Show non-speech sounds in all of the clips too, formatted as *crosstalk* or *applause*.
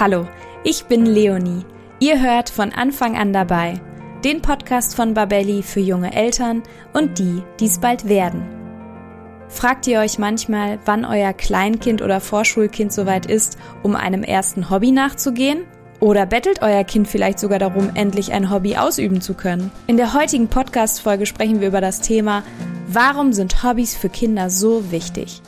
Hallo, ich bin Leonie. Ihr hört von Anfang an dabei den Podcast von Babelli für junge Eltern und die, die es bald werden. Fragt ihr euch manchmal, wann euer Kleinkind oder Vorschulkind soweit ist, um einem ersten Hobby nachzugehen? Oder bettelt euer Kind vielleicht sogar darum, endlich ein Hobby ausüben zu können? In der heutigen Podcast-Folge sprechen wir über das Thema, warum sind Hobbys für Kinder so wichtig?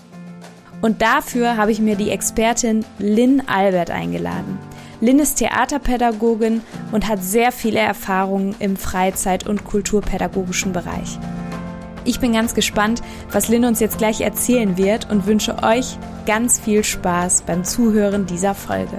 Und dafür habe ich mir die Expertin Lynn Albert eingeladen. Lynn ist Theaterpädagogin und hat sehr viele Erfahrungen im Freizeit- und kulturpädagogischen Bereich. Ich bin ganz gespannt, was Lynn uns jetzt gleich erzählen wird und wünsche euch ganz viel Spaß beim Zuhören dieser Folge.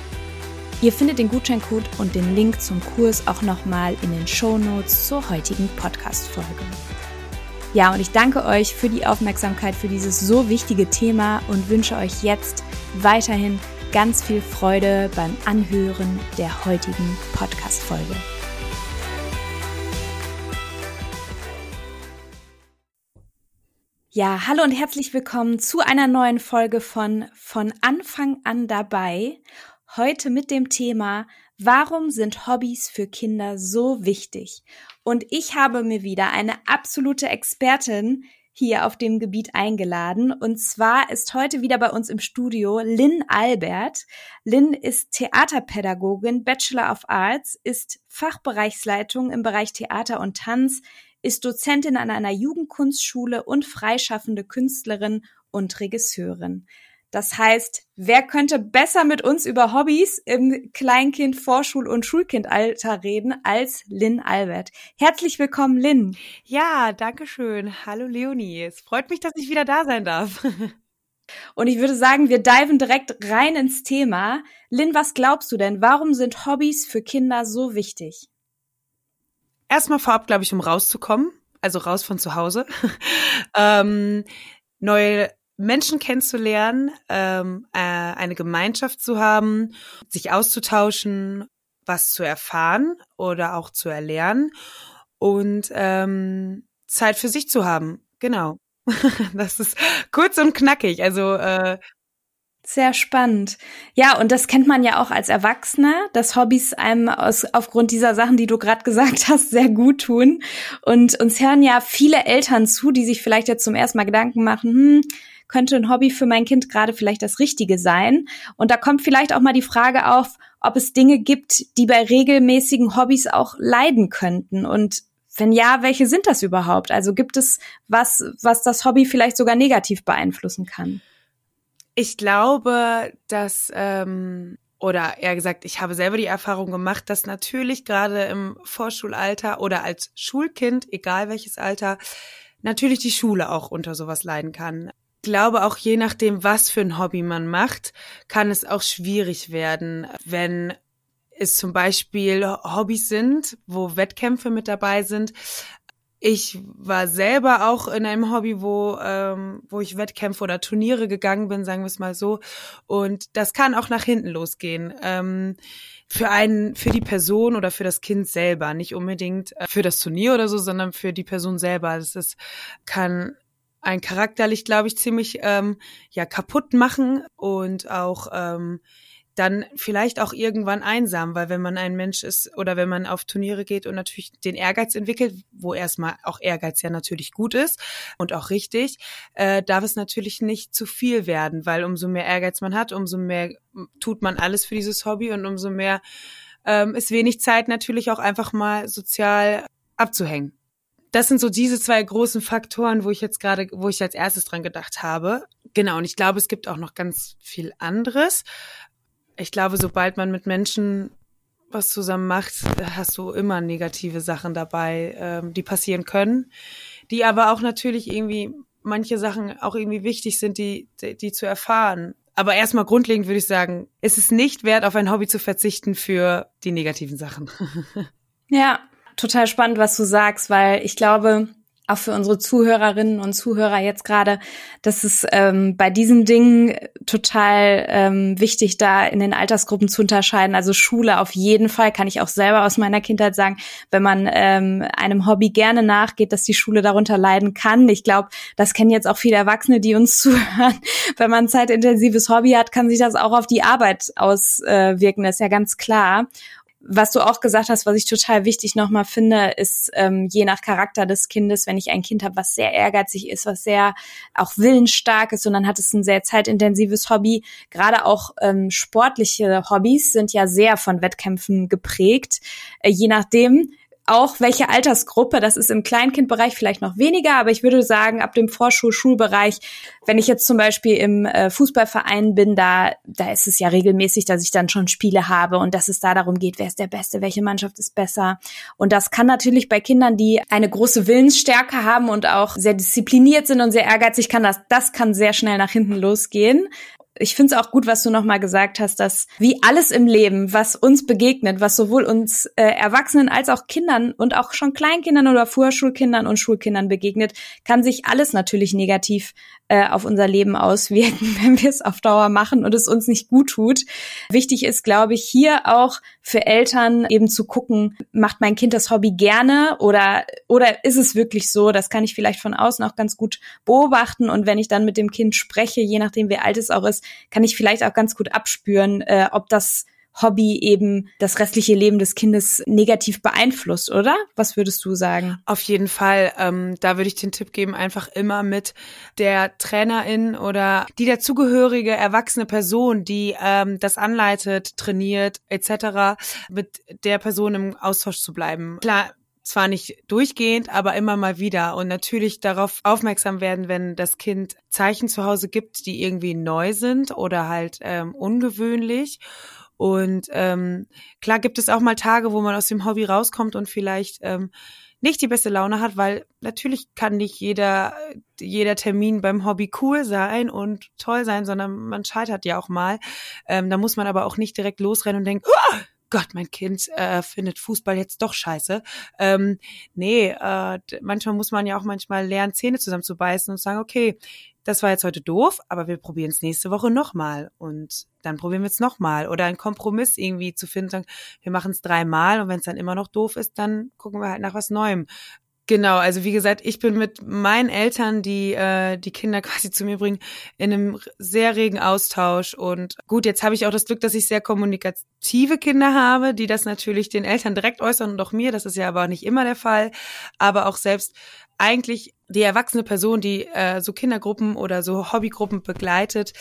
Ihr findet den Gutscheincode und den Link zum Kurs auch nochmal in den Show Notes zur heutigen Podcast-Folge. Ja, und ich danke euch für die Aufmerksamkeit für dieses so wichtige Thema und wünsche euch jetzt weiterhin ganz viel Freude beim Anhören der heutigen Podcast-Folge. Ja, hallo und herzlich willkommen zu einer neuen Folge von Von Anfang an dabei. Heute mit dem Thema, warum sind Hobbys für Kinder so wichtig? Und ich habe mir wieder eine absolute Expertin hier auf dem Gebiet eingeladen. Und zwar ist heute wieder bei uns im Studio Lynn Albert. Lynn ist Theaterpädagogin, Bachelor of Arts, ist Fachbereichsleitung im Bereich Theater und Tanz, ist Dozentin an einer Jugendkunstschule und freischaffende Künstlerin und Regisseurin. Das heißt, wer könnte besser mit uns über Hobbys im Kleinkind-, Vorschul- und Schulkindalter reden als Lynn Albert? Herzlich willkommen, Lynn. Ja, danke schön. Hallo Leonie. Es freut mich, dass ich wieder da sein darf. *laughs* Und ich würde sagen, wir diven direkt rein ins Thema. Lynn, was glaubst du denn? Warum sind Hobbys für Kinder so wichtig? Erstmal vorab, glaube ich, um rauszukommen, also raus von zu Hause, *laughs* ähm, neue Menschen kennenzulernen, ähm, äh, eine Gemeinschaft zu haben, sich auszutauschen, was zu erfahren oder auch zu erlernen und ähm, Zeit für sich zu haben. Genau. *laughs* das ist kurz und knackig. Also äh, sehr spannend. Ja, und das kennt man ja auch als Erwachsener, dass Hobbys einem aus, aufgrund dieser Sachen, die du gerade gesagt hast, sehr gut tun. Und uns hören ja viele Eltern zu, die sich vielleicht jetzt zum ersten Mal Gedanken machen, hm, könnte ein Hobby für mein Kind gerade vielleicht das Richtige sein? Und da kommt vielleicht auch mal die Frage auf, ob es Dinge gibt, die bei regelmäßigen Hobbys auch leiden könnten. Und wenn ja, welche sind das überhaupt? Also gibt es was, was das Hobby vielleicht sogar negativ beeinflussen kann? Ich glaube, dass ähm, oder eher gesagt, ich habe selber die Erfahrung gemacht, dass natürlich gerade im Vorschulalter oder als Schulkind, egal welches Alter, natürlich die Schule auch unter sowas leiden kann. Ich glaube auch je nachdem, was für ein Hobby man macht, kann es auch schwierig werden, wenn es zum Beispiel Hobbys sind, wo Wettkämpfe mit dabei sind, ich war selber auch in einem Hobby, wo, ähm, wo ich Wettkämpfe oder Turniere gegangen bin, sagen wir es mal so. Und das kann auch nach hinten losgehen. Ähm, für einen, für die Person oder für das Kind selber, nicht unbedingt äh, für das Turnier oder so, sondern für die Person selber. Das ist, kann ein charakterlich, glaube ich, ziemlich ähm, ja kaputt machen und auch ähm, dann vielleicht auch irgendwann einsam, weil wenn man ein Mensch ist oder wenn man auf Turniere geht und natürlich den Ehrgeiz entwickelt, wo erstmal auch Ehrgeiz ja natürlich gut ist und auch richtig, äh, darf es natürlich nicht zu viel werden, weil umso mehr Ehrgeiz man hat, umso mehr tut man alles für dieses Hobby und umso mehr ähm, ist wenig Zeit natürlich auch einfach mal sozial abzuhängen. Das sind so diese zwei großen Faktoren, wo ich jetzt gerade, wo ich als erstes dran gedacht habe. Genau, und ich glaube, es gibt auch noch ganz viel anderes ich glaube, sobald man mit Menschen was zusammen macht, hast du immer negative Sachen dabei, ähm, die passieren können, die aber auch natürlich irgendwie manche Sachen auch irgendwie wichtig sind, die, die, die zu erfahren. Aber erstmal grundlegend würde ich sagen, ist es nicht wert, auf ein Hobby zu verzichten für die negativen Sachen. *laughs* ja, total spannend, was du sagst, weil ich glaube, auch für unsere Zuhörerinnen und Zuhörer jetzt gerade, dass es ähm, bei diesen Dingen total ähm, wichtig, da in den Altersgruppen zu unterscheiden. Also Schule auf jeden Fall, kann ich auch selber aus meiner Kindheit sagen, wenn man ähm, einem Hobby gerne nachgeht, dass die Schule darunter leiden kann. Ich glaube, das kennen jetzt auch viele Erwachsene, die uns *laughs* zuhören. Wenn man ein zeitintensives Hobby hat, kann sich das auch auf die Arbeit auswirken. Das ist ja ganz klar. Was du auch gesagt hast, was ich total wichtig nochmal finde, ist ähm, je nach Charakter des Kindes, wenn ich ein Kind habe, was sehr ehrgeizig ist, was sehr auch willensstark ist und dann hat es ein sehr zeitintensives Hobby. Gerade auch ähm, sportliche Hobbys sind ja sehr von Wettkämpfen geprägt. Äh, je nachdem, auch welche Altersgruppe, das ist im Kleinkindbereich vielleicht noch weniger, aber ich würde sagen, ab dem Vorschul-Schulbereich, wenn ich jetzt zum Beispiel im äh, Fußballverein bin, da, da ist es ja regelmäßig, dass ich dann schon Spiele habe und dass es da darum geht, wer ist der Beste, welche Mannschaft ist besser. Und das kann natürlich bei Kindern, die eine große Willensstärke haben und auch sehr diszipliniert sind und sehr ehrgeizig, kann das, das kann sehr schnell nach hinten losgehen ich finde es auch gut, was du nochmal gesagt hast, dass wie alles im Leben, was uns begegnet, was sowohl uns äh, Erwachsenen als auch Kindern und auch schon Kleinkindern oder Vorschulkindern und Schulkindern begegnet, kann sich alles natürlich negativ äh, auf unser Leben auswirken, *laughs* wenn wir es auf Dauer machen und es uns nicht gut tut. Wichtig ist, glaube ich, hier auch für Eltern eben zu gucken, macht mein Kind das Hobby gerne oder, oder ist es wirklich so? Das kann ich vielleicht von außen auch ganz gut beobachten und wenn ich dann mit dem Kind spreche, je nachdem wie alt es auch ist, kann ich vielleicht auch ganz gut abspüren, äh, ob das Hobby eben das restliche Leben des Kindes negativ beeinflusst, oder? Was würdest du sagen? Auf jeden Fall. Ähm, da würde ich den Tipp geben, einfach immer mit der Trainerin oder die dazugehörige erwachsene Person, die ähm, das anleitet, trainiert etc., mit der Person im Austausch zu bleiben. Klar, zwar nicht durchgehend, aber immer mal wieder und natürlich darauf aufmerksam werden, wenn das Kind Zeichen zu Hause gibt, die irgendwie neu sind oder halt ähm, ungewöhnlich und ähm, klar gibt es auch mal Tage, wo man aus dem Hobby rauskommt und vielleicht ähm, nicht die beste Laune hat, weil natürlich kann nicht jeder, jeder Termin beim Hobby cool sein und toll sein, sondern man scheitert ja auch mal. Ähm, da muss man aber auch nicht direkt losrennen und denken, oh, Gott, mein Kind äh, findet Fußball jetzt doch scheiße. Ähm, nee, äh, manchmal muss man ja auch manchmal lernen, Zähne zusammenzubeißen und sagen, okay, das war jetzt heute doof, aber wir probieren es nächste Woche nochmal und dann probieren wir es nochmal oder einen Kompromiss irgendwie zu finden, wir machen es dreimal und wenn es dann immer noch doof ist, dann gucken wir halt nach was Neuem. Genau, also wie gesagt, ich bin mit meinen Eltern, die äh, die Kinder *laughs* quasi zu mir bringen, in einem sehr regen Austausch. Und gut, jetzt habe ich auch das Glück, dass ich sehr kommunikative Kinder habe, die das natürlich den Eltern direkt äußern und auch mir. Das ist ja aber nicht immer der Fall. Aber auch selbst eigentlich die erwachsene Person, die äh, so Kindergruppen oder so Hobbygruppen begleitet,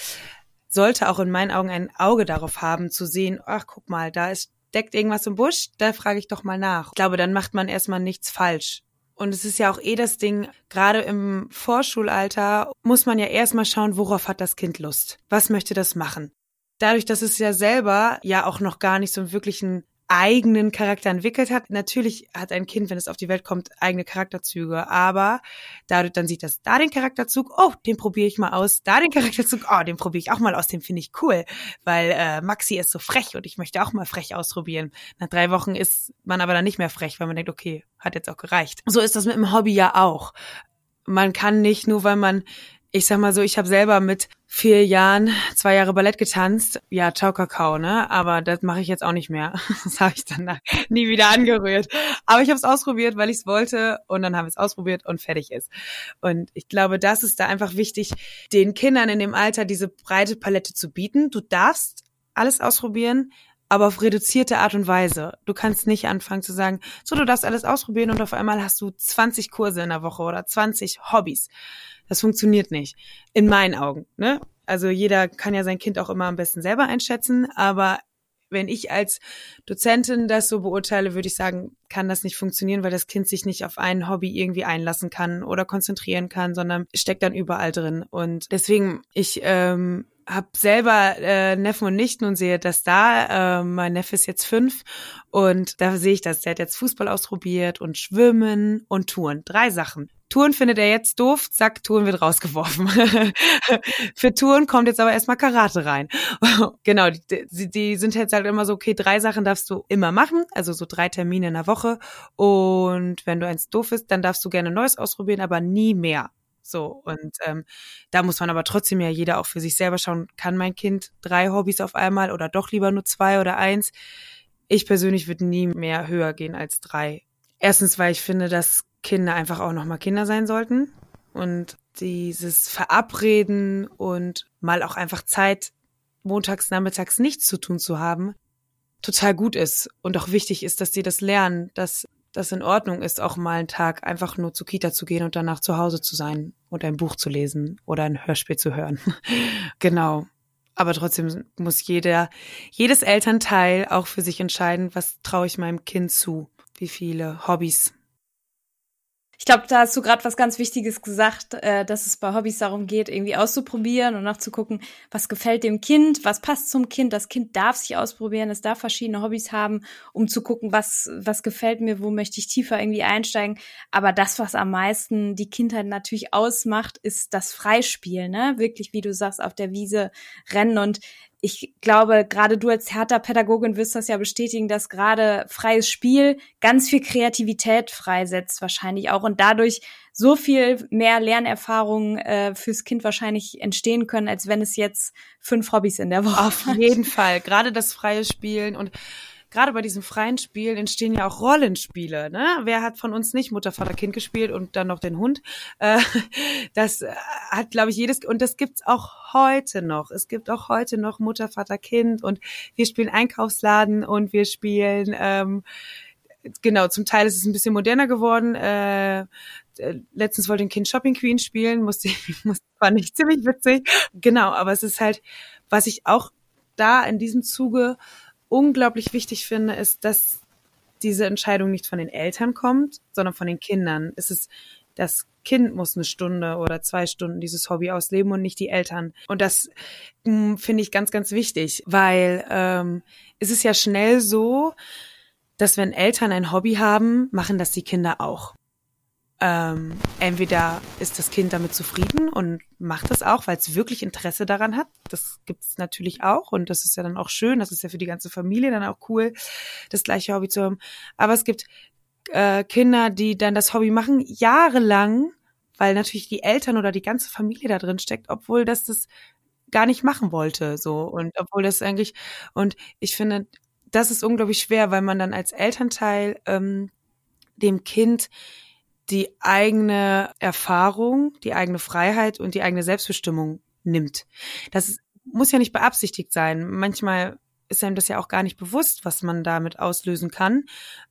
sollte auch in meinen Augen ein Auge darauf haben, zu sehen, ach, guck mal, da ist, deckt irgendwas im Busch, da frage ich doch mal nach. Ich glaube, dann macht man erstmal nichts falsch. Und es ist ja auch eh das Ding, gerade im Vorschulalter muss man ja erstmal schauen, worauf hat das Kind Lust? Was möchte das machen? dadurch, dass es ja selber ja auch noch gar nicht so einen wirklichen eigenen Charakter entwickelt hat. Natürlich hat ein Kind, wenn es auf die Welt kommt, eigene Charakterzüge, aber dadurch dann sieht das da den Charakterzug, oh, den probiere ich mal aus, da den Charakterzug, oh, den probiere ich auch mal aus, den finde ich cool, weil äh, Maxi ist so frech und ich möchte auch mal frech ausprobieren. Nach drei Wochen ist man aber dann nicht mehr frech, weil man denkt, okay, hat jetzt auch gereicht. So ist das mit dem Hobby ja auch. Man kann nicht nur, weil man ich sag mal so, ich habe selber mit vier Jahren zwei Jahre Ballett getanzt. Ja, ciao Kakao, ne? Aber das mache ich jetzt auch nicht mehr. *laughs* Das habe ich dann nie wieder angerührt. Aber ich habe es ausprobiert, weil ich es wollte und dann haben wir es ausprobiert und fertig ist. Und ich glaube, das ist da einfach wichtig, den Kindern in dem Alter diese breite Palette zu bieten. Du darfst alles ausprobieren, aber auf reduzierte Art und Weise. Du kannst nicht anfangen zu sagen, so, du darfst alles ausprobieren und auf einmal hast du 20 Kurse in der Woche oder 20 Hobbys. Das funktioniert nicht. In meinen Augen, ne? Also jeder kann ja sein Kind auch immer am besten selber einschätzen, aber wenn ich als Dozentin das so beurteile, würde ich sagen, kann das nicht funktionieren, weil das Kind sich nicht auf ein Hobby irgendwie einlassen kann oder konzentrieren kann, sondern steckt dann überall drin. Und deswegen, ich ähm, habe selber äh, Neffen und Nichten und sehe das da. Äh, mein Neffe ist jetzt fünf und da sehe ich das. Der hat jetzt Fußball ausprobiert und Schwimmen und Touren. Drei Sachen. Touren findet er jetzt doof, zack, Touren wird rausgeworfen. *laughs* Für Touren kommt jetzt aber erstmal Karate rein. *laughs* genau, die, die sind jetzt halt immer so, okay, drei Sachen darfst du immer machen, also so drei Termine in der Woche. Und wenn du eins doof ist, dann darfst du gerne Neues ausprobieren, aber nie mehr. So, und ähm, da muss man aber trotzdem ja jeder auch für sich selber schauen, kann mein Kind drei Hobbys auf einmal oder doch lieber nur zwei oder eins? Ich persönlich würde nie mehr höher gehen als drei. Erstens, weil ich finde, dass Kinder einfach auch nochmal Kinder sein sollten und dieses Verabreden und mal auch einfach Zeit montags, nachmittags nichts zu tun zu haben, total gut ist und auch wichtig ist, dass die das lernen, dass das in Ordnung ist, auch mal einen Tag einfach nur zur Kita zu gehen und danach zu Hause zu sein und ein Buch zu lesen oder ein Hörspiel zu hören. *laughs* genau. Aber trotzdem muss jeder, jedes Elternteil auch für sich entscheiden, was traue ich meinem Kind zu, wie viele Hobbys ich glaube, da hast du gerade was ganz Wichtiges gesagt, äh, dass es bei Hobbys darum geht, irgendwie auszuprobieren und nachzugucken, was gefällt dem Kind, was passt zum Kind. Das Kind darf sich ausprobieren, es darf verschiedene Hobbys haben, um zu gucken, was, was gefällt mir, wo möchte ich tiefer irgendwie einsteigen. Aber das, was am meisten die Kindheit natürlich ausmacht, ist das Freispiel, ne? Wirklich, wie du sagst, auf der Wiese rennen und ich glaube, gerade du als Hertha-Pädagogin wirst das ja bestätigen, dass gerade freies Spiel ganz viel Kreativität freisetzt, wahrscheinlich auch und dadurch so viel mehr Lernerfahrungen äh, fürs Kind wahrscheinlich entstehen können, als wenn es jetzt fünf Hobbys in der Woche Auf jeden Fall. Gerade das freie Spielen und gerade bei diesem freien Spiel entstehen ja auch Rollenspiele. Ne? Wer hat von uns nicht Mutter, Vater, Kind gespielt und dann noch den Hund? Äh, *laughs* das äh, hat, glaube ich, jedes und das gibt's auch heute noch. Es gibt auch heute noch Mutter, Vater, Kind und wir spielen Einkaufsladen und wir spielen ähm, genau, zum Teil ist es ein bisschen moderner geworden. Äh, letztens wollte ein Kind Shopping Queen spielen, musste *laughs* ich, musste, war nicht ziemlich witzig. Genau, aber es ist halt, was ich auch da in diesem Zuge unglaublich wichtig finde, ist, dass diese Entscheidung nicht von den Eltern kommt, sondern von den Kindern. Es ist, das Kind muss eine Stunde oder zwei Stunden dieses Hobby ausleben und nicht die Eltern. Und das hm, finde ich ganz, ganz wichtig, weil ähm, es ist ja schnell so, dass wenn Eltern ein Hobby haben, machen das die Kinder auch ähm, entweder ist das Kind damit zufrieden und macht das auch, weil es wirklich Interesse daran hat. Das gibt's natürlich auch und das ist ja dann auch schön. Das ist ja für die ganze Familie dann auch cool, das gleiche Hobby zu haben. Aber es gibt äh, Kinder, die dann das Hobby machen jahrelang, weil natürlich die Eltern oder die ganze Familie da drin steckt, obwohl das das gar nicht machen wollte, so und obwohl das eigentlich und ich finde, das ist unglaublich schwer, weil man dann als Elternteil ähm, dem Kind die eigene Erfahrung, die eigene Freiheit und die eigene Selbstbestimmung nimmt. Das muss ja nicht beabsichtigt sein. Manchmal ist einem das ja auch gar nicht bewusst, was man damit auslösen kann.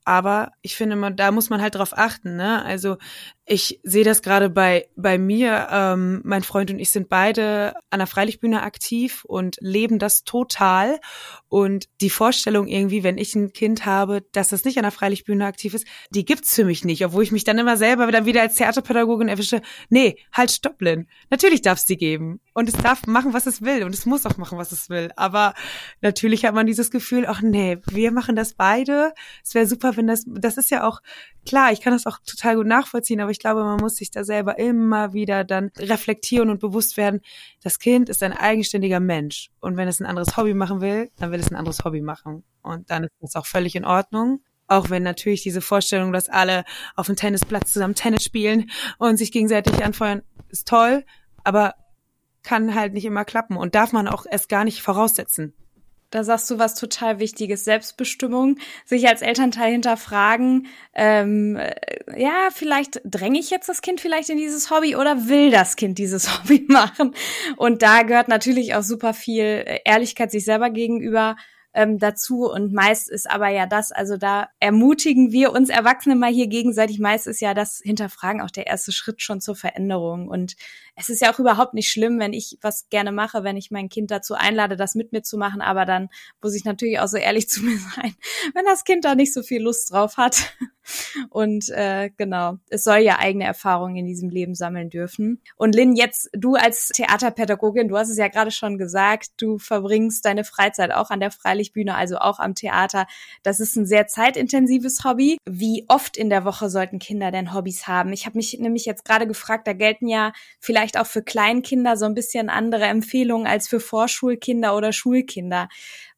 Aber ich finde, man, da muss man halt drauf achten. Ne? Also ich sehe das gerade bei bei mir. Ähm, mein Freund und ich sind beide an der Freilichtbühne aktiv und leben das total. Und die Vorstellung irgendwie, wenn ich ein Kind habe, dass das nicht an der Freilichtbühne aktiv ist, die gibt's für mich nicht. Obwohl ich mich dann immer selber dann wieder als Theaterpädagogin erwische. Nee, halt stopp, Lynn. Natürlich darf es die geben. Und es darf machen, was es will. Und es muss auch machen, was es will. Aber natürlich hat man dieses Gefühl, ach nee, wir machen das beide. Es wäre super, wenn das, das ist ja auch, klar, ich kann das auch total gut nachvollziehen, aber ich glaube, man muss sich da selber immer wieder dann reflektieren und bewusst werden, das Kind ist ein eigenständiger Mensch. Und wenn es ein anderes Hobby machen will, dann will es ein anderes Hobby machen. Und dann ist das auch völlig in Ordnung. Auch wenn natürlich diese Vorstellung, dass alle auf dem Tennisplatz zusammen Tennis spielen und sich gegenseitig anfeuern, ist toll, aber kann halt nicht immer klappen und darf man auch erst gar nicht voraussetzen. Da sagst du was total Wichtiges, Selbstbestimmung, sich als Elternteil hinterfragen, ähm, äh, ja, vielleicht dränge ich jetzt das Kind vielleicht in dieses Hobby oder will das Kind dieses *laughs* Hobby machen? Und da gehört natürlich auch super viel Ehrlichkeit sich selber gegenüber ähm, dazu. Und meist ist aber ja das, also da ermutigen wir uns Erwachsene mal hier gegenseitig. Meist ist ja das Hinterfragen auch der erste Schritt schon zur Veränderung. Und es ist ja auch überhaupt nicht schlimm, wenn ich was gerne mache, wenn ich mein Kind dazu einlade, das mit mir zu machen. Aber dann muss ich natürlich auch so ehrlich *laughs* zu mir sein, wenn das Kind da nicht so viel Lust drauf hat. Und äh, genau, es soll ja eigene Erfahrungen in diesem Leben sammeln dürfen. Und Lynn, jetzt du als Theaterpädagogin, du hast es ja gerade schon gesagt, du verbringst deine Freizeit auch an der Freilichtbühne, also auch am Theater. Das ist ein sehr zeitintensives Hobby. Wie oft in der Woche sollten Kinder denn Hobbys haben? Ich habe mich nämlich jetzt gerade gefragt, da gelten ja vielleicht auch für Kleinkinder so ein bisschen andere Empfehlungen als für Vorschulkinder oder Schulkinder.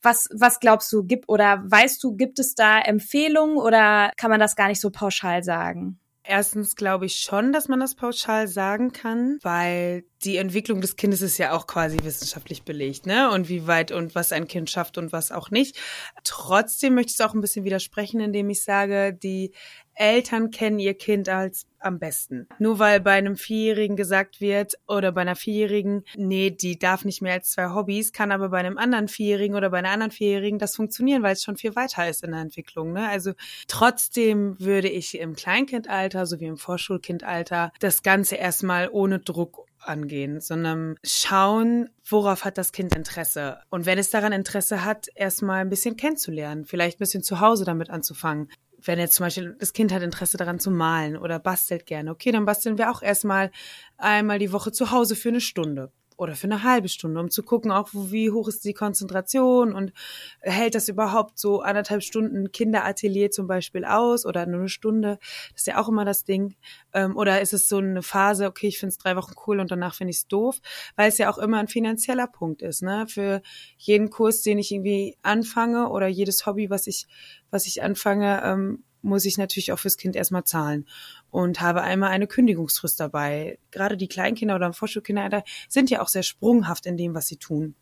Was, was glaubst du, gibt oder weißt du, gibt es da Empfehlungen oder kann man das gar nicht so pauschal sagen? Erstens glaube ich schon, dass man das pauschal sagen kann, weil die Entwicklung des Kindes ist ja auch quasi wissenschaftlich belegt, ne? Und wie weit und was ein Kind schafft und was auch nicht. Trotzdem möchte ich es auch ein bisschen widersprechen, indem ich sage, die Eltern kennen ihr Kind als am besten. Nur weil bei einem Vierjährigen gesagt wird oder bei einer Vierjährigen, nee, die darf nicht mehr als zwei Hobbys, kann aber bei einem anderen Vierjährigen oder bei einer anderen Vierjährigen das funktionieren, weil es schon viel weiter ist in der Entwicklung. Ne? Also trotzdem würde ich im Kleinkindalter sowie im Vorschulkindalter das Ganze erstmal ohne Druck angehen, sondern schauen, worauf hat das Kind Interesse. Und wenn es daran Interesse hat, erstmal ein bisschen kennenzulernen, vielleicht ein bisschen zu Hause damit anzufangen. Wenn jetzt zum Beispiel das Kind hat Interesse daran zu malen oder bastelt gerne, okay, dann basteln wir auch erstmal einmal die Woche zu Hause für eine Stunde oder für eine halbe Stunde, um zu gucken, auch wie hoch ist die Konzentration und hält das überhaupt so anderthalb Stunden Kinderatelier zum Beispiel aus oder nur eine Stunde. Das ist ja auch immer das Ding. Ähm, oder ist es so eine Phase, okay, ich finde es drei Wochen cool und danach finde ich es doof, weil es ja auch immer ein finanzieller Punkt ist, ne? Für jeden Kurs, den ich irgendwie anfange oder jedes Hobby, was ich, was ich anfange, ähm, muss ich natürlich auch fürs Kind erstmal zahlen und habe einmal eine Kündigungsfrist dabei. Gerade die Kleinkinder oder Vorschulkinder sind ja auch sehr sprunghaft in dem, was sie tun.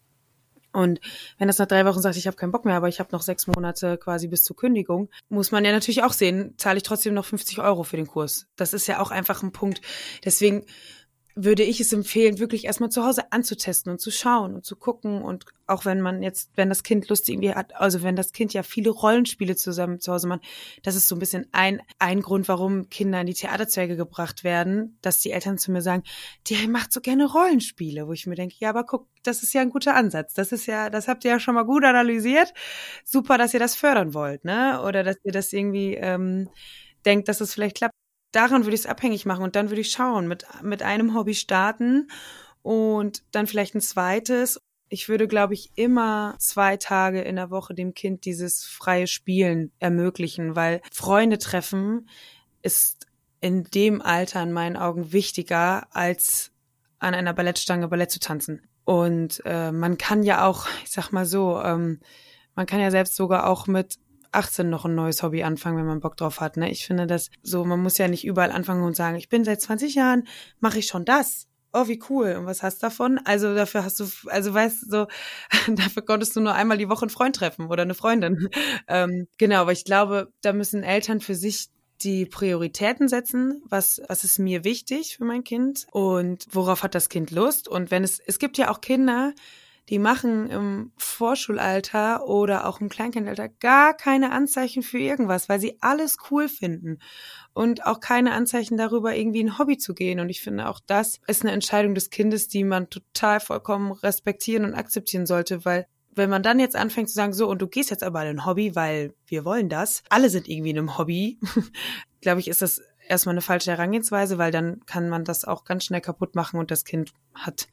Und wenn das nach drei Wochen sagt, ich habe keinen Bock mehr, aber ich habe noch sechs Monate quasi bis zur Kündigung, muss man ja natürlich auch sehen, zahle ich trotzdem noch 50 Euro für den Kurs. Das ist ja auch einfach ein Punkt. Deswegen würde ich es empfehlen, wirklich erstmal zu Hause anzutesten und zu schauen und zu gucken und auch wenn man jetzt, wenn das Kind Lust irgendwie hat, also wenn das Kind ja viele Rollenspiele zusammen zu Hause macht, das ist so ein bisschen ein, ein Grund, warum Kinder in die Theaterzweige gebracht werden, dass die Eltern zu mir sagen, die macht so gerne Rollenspiele, wo ich mir denke, ja, aber guck, das ist ja ein guter Ansatz. Das ist ja, das habt ihr ja schon mal gut analysiert. Super, dass ihr das fördern wollt, ne? Oder dass ihr das irgendwie ähm, denkt, dass es vielleicht klappt daran würde ich es abhängig machen und dann würde ich schauen, mit, mit einem Hobby starten und dann vielleicht ein zweites. Ich würde, glaube ich, immer zwei Tage in der Woche dem Kind dieses freie Spielen ermöglichen, weil Freunde treffen ist in dem Alter in meinen Augen wichtiger als an einer Ballettstange Ballett zu tanzen. Und äh, man kann ja auch, ich sag mal so, ähm, man kann ja selbst sogar auch mit 18 noch ein neues Hobby anfangen, wenn man Bock drauf hat. Ne? Ich finde das so, man muss ja nicht überall anfangen und sagen, ich bin seit 20 Jahren, mache ich schon das. Oh, wie cool. Und was hast du davon? Also dafür hast du, also weißt du, so, *laughs* dafür konntest du nur einmal die Woche einen Freund treffen oder eine Freundin. *laughs* Ähm, genau, aber ich glaube, da müssen Eltern für sich die Prioritäten setzen, was, was ist mir wichtig für mein Kind und worauf hat das Kind Lust. Und wenn es, es gibt ja auch Kinder, die machen im Vorschulalter oder auch im Kleinkindalter gar keine Anzeichen für irgendwas, weil sie alles cool finden und auch keine Anzeichen darüber, irgendwie ein Hobby zu gehen. Und ich finde, auch das ist eine Entscheidung des Kindes, die man total vollkommen respektieren und akzeptieren sollte, weil wenn man dann jetzt anfängt zu sagen, so, und du gehst jetzt aber in ein Hobby, weil wir wollen das, alle sind irgendwie in einem Hobby, *laughs* glaube ich, ist das erstmal eine falsche Herangehensweise, weil dann kann man das auch ganz schnell kaputt machen und das Kind hat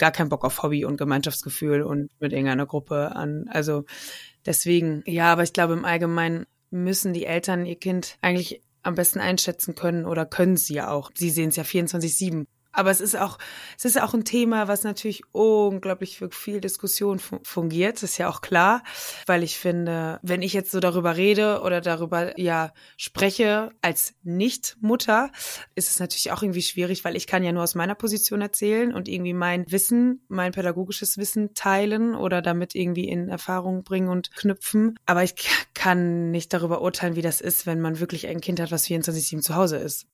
gar keinen Bock auf Hobby und Gemeinschaftsgefühl und mit irgendeiner Gruppe an. Also deswegen, ja, aber ich glaube im Allgemeinen müssen die Eltern ihr Kind eigentlich am besten einschätzen können oder können sie ja auch. Sie sehen es ja 24-7. Aber es ist auch, es ist auch ein Thema, was natürlich unglaublich für viel Diskussion fungiert. Das ist ja auch klar, weil ich finde, wenn ich jetzt so darüber rede oder darüber ja spreche als Nicht-Mutter, ist es natürlich auch irgendwie schwierig, weil ich kann ja nur aus meiner Position erzählen und irgendwie mein Wissen, mein pädagogisches Wissen teilen oder damit irgendwie in Erfahrung bringen und knüpfen. Aber ich kann nicht darüber urteilen, wie das ist, wenn man wirklich ein Kind hat, was 24-7 zu Hause ist.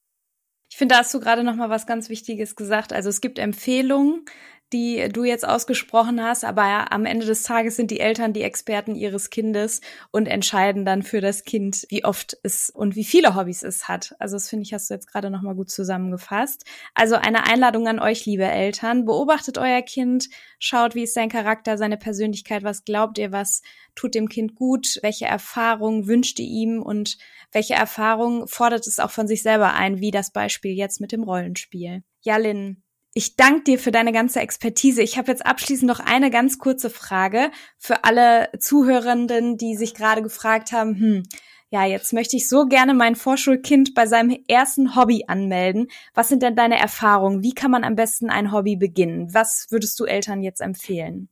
Ich finde, da hast du gerade noch mal was ganz Wichtiges gesagt. Also es gibt Empfehlungen, die du jetzt ausgesprochen hast, aber am Ende des Tages sind die Eltern die Experten ihres Kindes und entscheiden dann für das Kind, wie oft es und wie viele Hobbys es hat. Also das finde ich, hast du jetzt gerade noch mal gut zusammengefasst. Also eine Einladung an euch, liebe Eltern. Beobachtet euer Kind, schaut, wie ist sein Charakter, seine Persönlichkeit, was glaubt ihr, was tut dem Kind gut, welche Erfahrungen wünscht ihr ihm und welche Erfahrungen fordert es auch von sich selber ein, wie das Beispiel jetzt mit dem Rollenspiel. Ja, Lynn, ich danke dir für deine ganze Expertise. Ich habe jetzt abschließend noch eine ganz kurze Frage für alle Zuhörenden, die sich gerade gefragt haben, hm, ja, jetzt möchte ich so gerne mein Vorschulkind bei seinem ersten Hobby anmelden. Was sind denn deine Erfahrungen? Wie kann man am besten ein Hobby beginnen? Was würdest du Eltern jetzt empfehlen?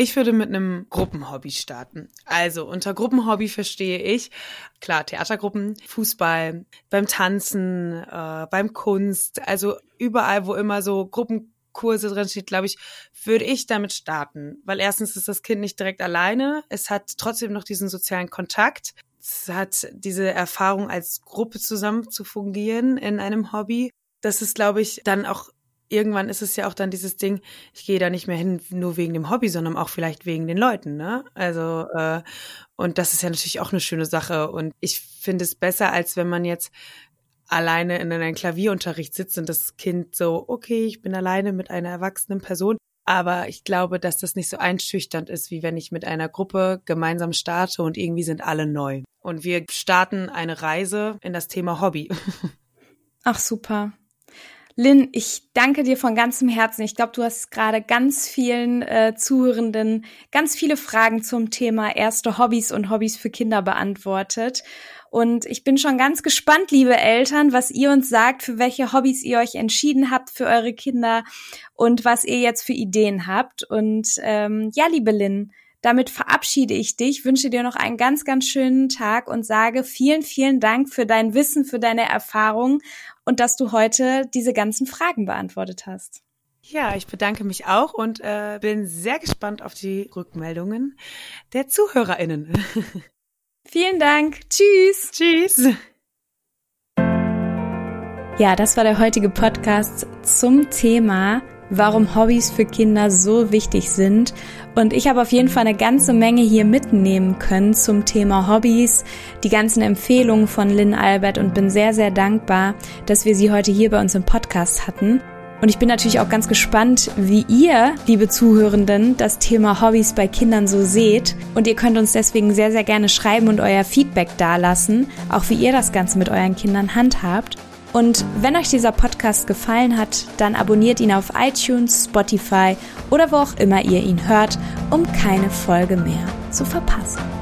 Ich würde mit einem Gruppenhobby starten. Also unter Gruppenhobby verstehe ich, klar, Theatergruppen, Fußball, beim Tanzen, äh, beim Kunst, also überall, wo immer so Gruppenkurse drin steht, glaube ich, würde ich damit starten. Weil erstens ist das Kind nicht direkt alleine, es hat trotzdem noch diesen sozialen Kontakt. Es hat diese Erfahrung als Gruppe zusammen zu fungieren in einem Hobby. Das ist, glaube ich, dann auch irgendwann ist es ja auch dann dieses Ding, ich gehe da nicht mehr hin nur wegen dem Hobby, sondern auch vielleicht wegen den Leuten, ne? Also äh, und das ist ja natürlich auch eine schöne Sache und ich finde es besser, als wenn man jetzt alleine in einem Klavierunterricht sitzt und das Kind so, okay, ich bin alleine mit einer erwachsenen Person. Aber ich glaube, dass das nicht so einschüchternd ist, wie wenn ich mit einer Gruppe gemeinsam starte und irgendwie sind alle neu. Und wir starten eine Reise in das Thema Hobby. *laughs* Ach super. Lynn, ich danke dir von ganzem Herzen. Ich glaube, du hast gerade ganz vielen äh, Zuhörenden ganz viele Fragen zum Thema erste Hobbys und Hobbys für Kinder beantwortet. Und ich bin schon ganz gespannt, liebe Eltern, was ihr uns sagt, für welche Hobbys ihr euch entschieden habt für eure Kinder und was ihr jetzt für Ideen habt. Und ähm, ja, liebe Lynn, damit verabschiede ich dich, wünsche dir noch einen ganz, ganz schönen Tag und sage vielen, vielen Dank für dein Wissen, für deine Erfahrung und dass du heute diese ganzen Fragen beantwortet hast. Ja, ich bedanke mich auch und äh, bin sehr gespannt auf die Rückmeldungen der ZuhörerInnen. *laughs* Vielen Dank. Tschüss. Tschüss. Ja, das war der heutige Podcast zum Thema warum Hobbys für Kinder so wichtig sind. Und ich habe auf jeden Fall eine ganze Menge hier mitnehmen können zum Thema Hobbys, die ganzen Empfehlungen von Lynn Albert und bin sehr, sehr dankbar, dass wir sie heute hier bei uns im Podcast hatten. Und ich bin natürlich auch ganz gespannt, wie ihr, liebe Zuhörenden, das Thema Hobbys bei Kindern so seht. Und ihr könnt uns deswegen sehr, sehr gerne schreiben und euer Feedback dalassen, auch wie ihr das Ganze mit euren Kindern handhabt. Und wenn euch dieser Podcast gefallen hat, dann abonniert ihn auf iTunes, Spotify oder wo auch immer ihr ihn hört, um keine Folge mehr zu verpassen.